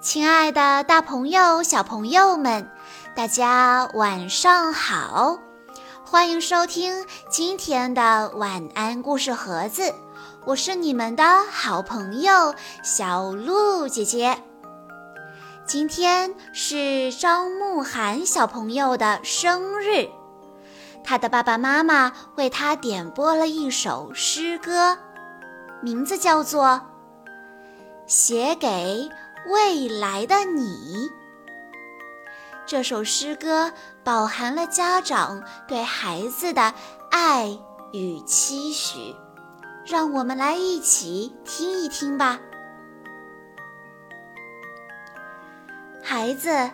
亲爱的，大朋友、小朋友们，大家晚上好！欢迎收听今天的晚安故事盒子，我是你们的好朋友小鹿姐姐。今天是张慕涵小朋友的生日，他的爸爸妈妈为他点播了一首诗歌，名字叫做《写给》。未来的你，这首诗歌饱含了家长对孩子的爱与期许，让我们来一起听一听吧。孩子，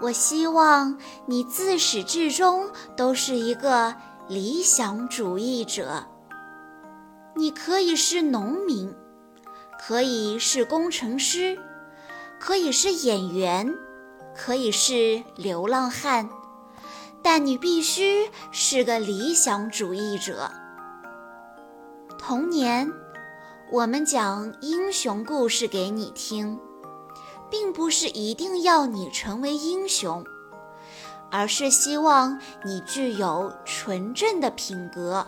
我希望你自始至终都是一个理想主义者。你可以是农民。可以是工程师，可以是演员，可以是流浪汉，但你必须是个理想主义者。童年，我们讲英雄故事给你听，并不是一定要你成为英雄，而是希望你具有纯正的品格。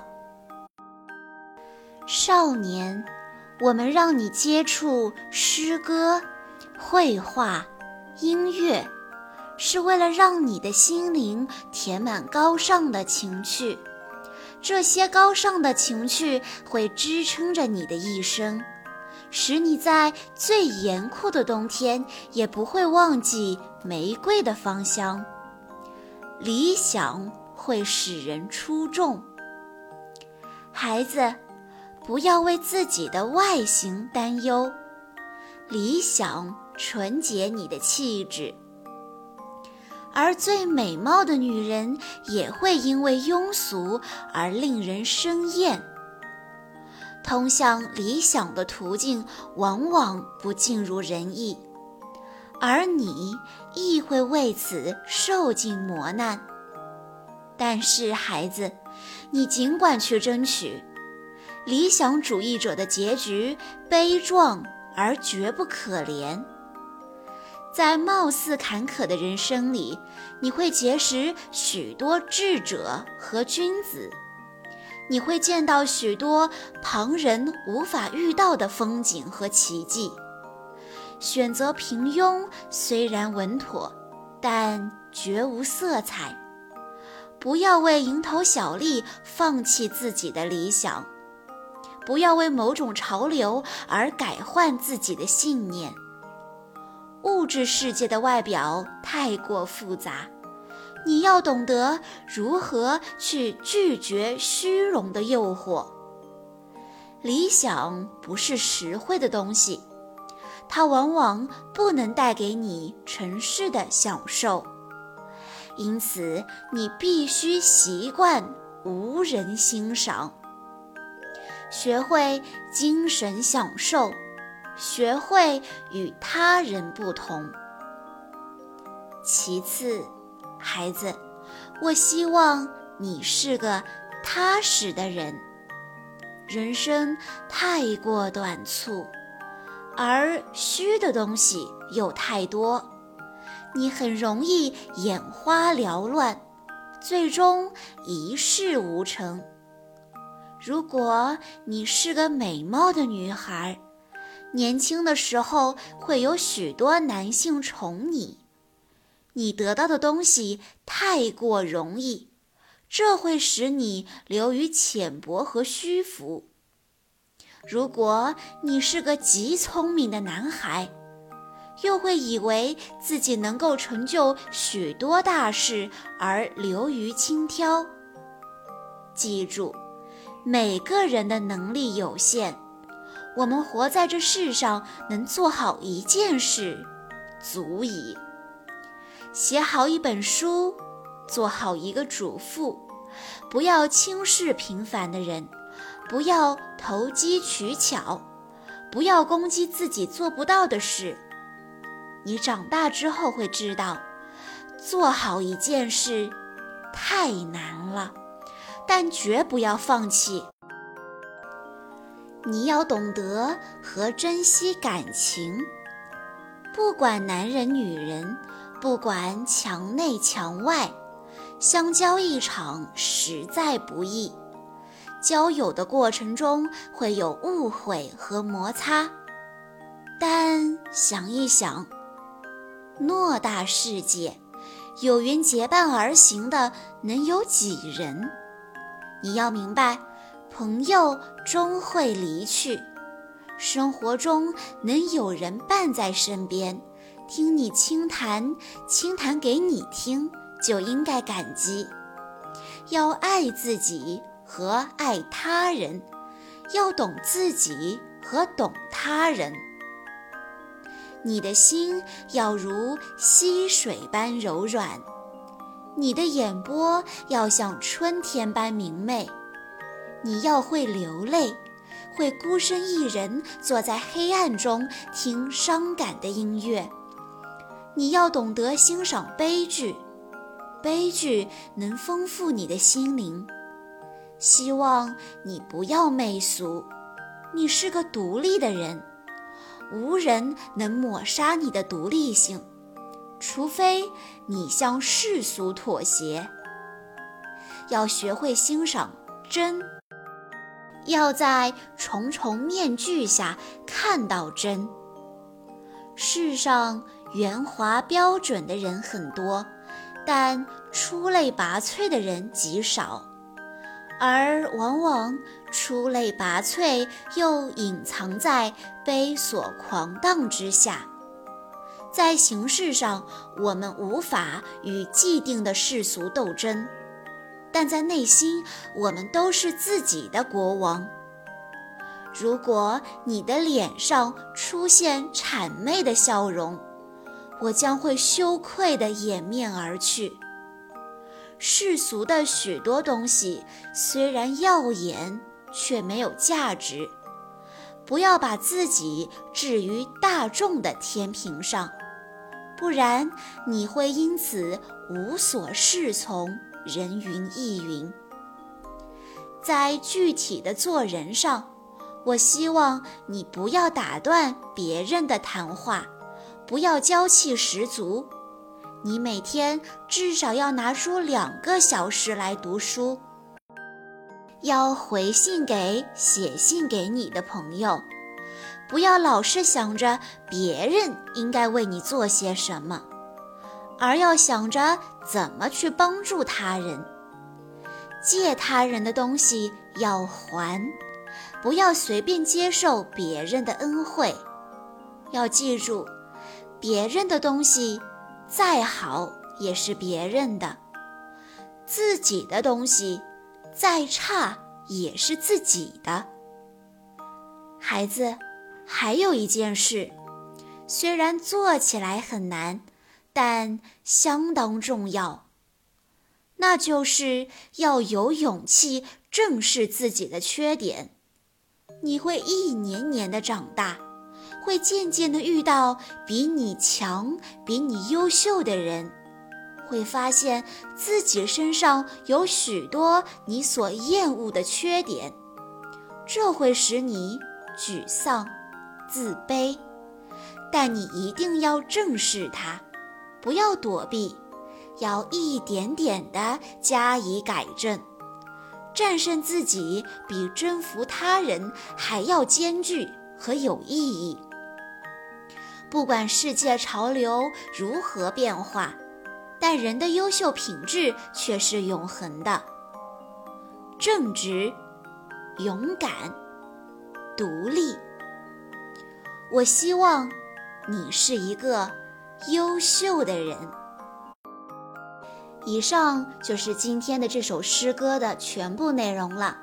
少年。我们让你接触诗歌、绘画、音乐，是为了让你的心灵填满高尚的情趣。这些高尚的情趣会支撑着你的一生，使你在最严酷的冬天也不会忘记玫瑰的芳香。理想会使人出众，孩子。不要为自己的外形担忧，理想纯洁你的气质，而最美貌的女人也会因为庸俗而令人生厌。通向理想的途径往往不尽如人意，而你亦会为此受尽磨难。但是，孩子，你尽管去争取。理想主义者的结局悲壮而绝不可怜。在貌似坎坷的人生里，你会结识许多智者和君子，你会见到许多旁人无法遇到的风景和奇迹。选择平庸虽然稳妥，但绝无色彩。不要为蝇头小利放弃自己的理想。不要为某种潮流而改换自己的信念。物质世界的外表太过复杂，你要懂得如何去拒绝虚荣的诱惑。理想不是实惠的东西，它往往不能带给你尘世的享受，因此你必须习惯无人欣赏。学会精神享受，学会与他人不同。其次，孩子，我希望你是个踏实的人。人生太过短促，而虚的东西又太多，你很容易眼花缭乱，最终一事无成。如果你是个美貌的女孩，年轻的时候会有许多男性宠你，你得到的东西太过容易，这会使你流于浅薄和虚浮。如果你是个极聪明的男孩，又会以为自己能够成就许多大事而流于轻佻。记住。每个人的能力有限，我们活在这世上能做好一件事，足矣。写好一本书，做好一个主妇，不要轻视平凡的人，不要投机取巧，不要攻击自己做不到的事。你长大之后会知道，做好一件事太难了。但绝不要放弃。你要懂得和珍惜感情。不管男人女人，不管墙内墙外，相交一场实在不易。交友的过程中会有误会和摩擦，但想一想，偌大世界，有缘结伴而行的能有几人？你要明白，朋友终会离去，生活中能有人伴在身边，听你倾谈，倾谈给你听，就应该感激。要爱自己。和爱他人，要懂自己和懂他人。你的心要如溪水般柔软，你的眼波要像春天般明媚。你要会流泪，会孤身一人坐在黑暗中听伤感的音乐。你要懂得欣赏悲剧，悲剧能丰富你的心灵。希望你不要媚俗，你是个独立的人，无人能抹杀你的独立性，除非你向世俗妥协。要学会欣赏真，要在重重面具下看到真。世上圆滑标准的人很多，但出类拔萃的人极少。而往往出类拔萃，又隐藏在悲所狂荡之下。在形式上，我们无法与既定的世俗斗争，但在内心，我们都是自己的国王。如果你的脸上出现谄媚的笑容，我将会羞愧地掩面而去。世俗的许多东西虽然耀眼，却没有价值。不要把自己置于大众的天平上，不然你会因此无所适从，人云亦云。在具体的做人上，我希望你不要打断别人的谈话，不要娇气十足。你每天至少要拿出两个小时来读书，要回信给写信给你的朋友，不要老是想着别人应该为你做些什么，而要想着怎么去帮助他人。借他人的东西要还，不要随便接受别人的恩惠。要记住，别人的东西。再好也是别人的，自己的东西再差也是自己的。孩子，还有一件事，虽然做起来很难，但相当重要，那就是要有勇气正视自己的缺点。你会一年年的长大。会渐渐的遇到比你强、比你优秀的人，会发现自己身上有许多你所厌恶的缺点，这会使你沮丧、自卑。但你一定要正视它，不要躲避，要一点点地加以改正。战胜自己比征服他人还要艰巨和有意义。不管世界潮流如何变化，但人的优秀品质却是永恒的：正直、勇敢、独立。我希望你是一个优秀的人。以上就是今天的这首诗歌的全部内容了。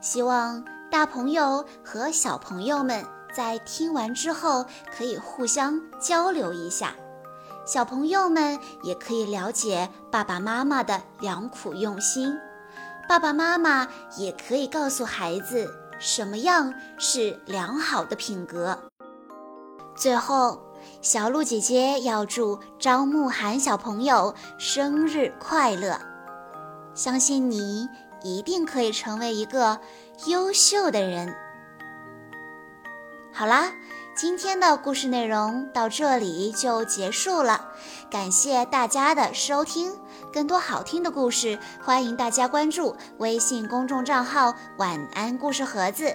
希望大朋友和小朋友们。在听完之后，可以互相交流一下，小朋友们也可以了解爸爸妈妈的良苦用心，爸爸妈妈也可以告诉孩子什么样是良好的品格。最后，小鹿姐姐要祝张慕涵小朋友生日快乐，相信你一定可以成为一个优秀的人。好啦。今天的故事内容到这里就结束了，感谢大家的收听。更多好听的故事，欢迎大家关注微信公众账号“晚安故事盒子”，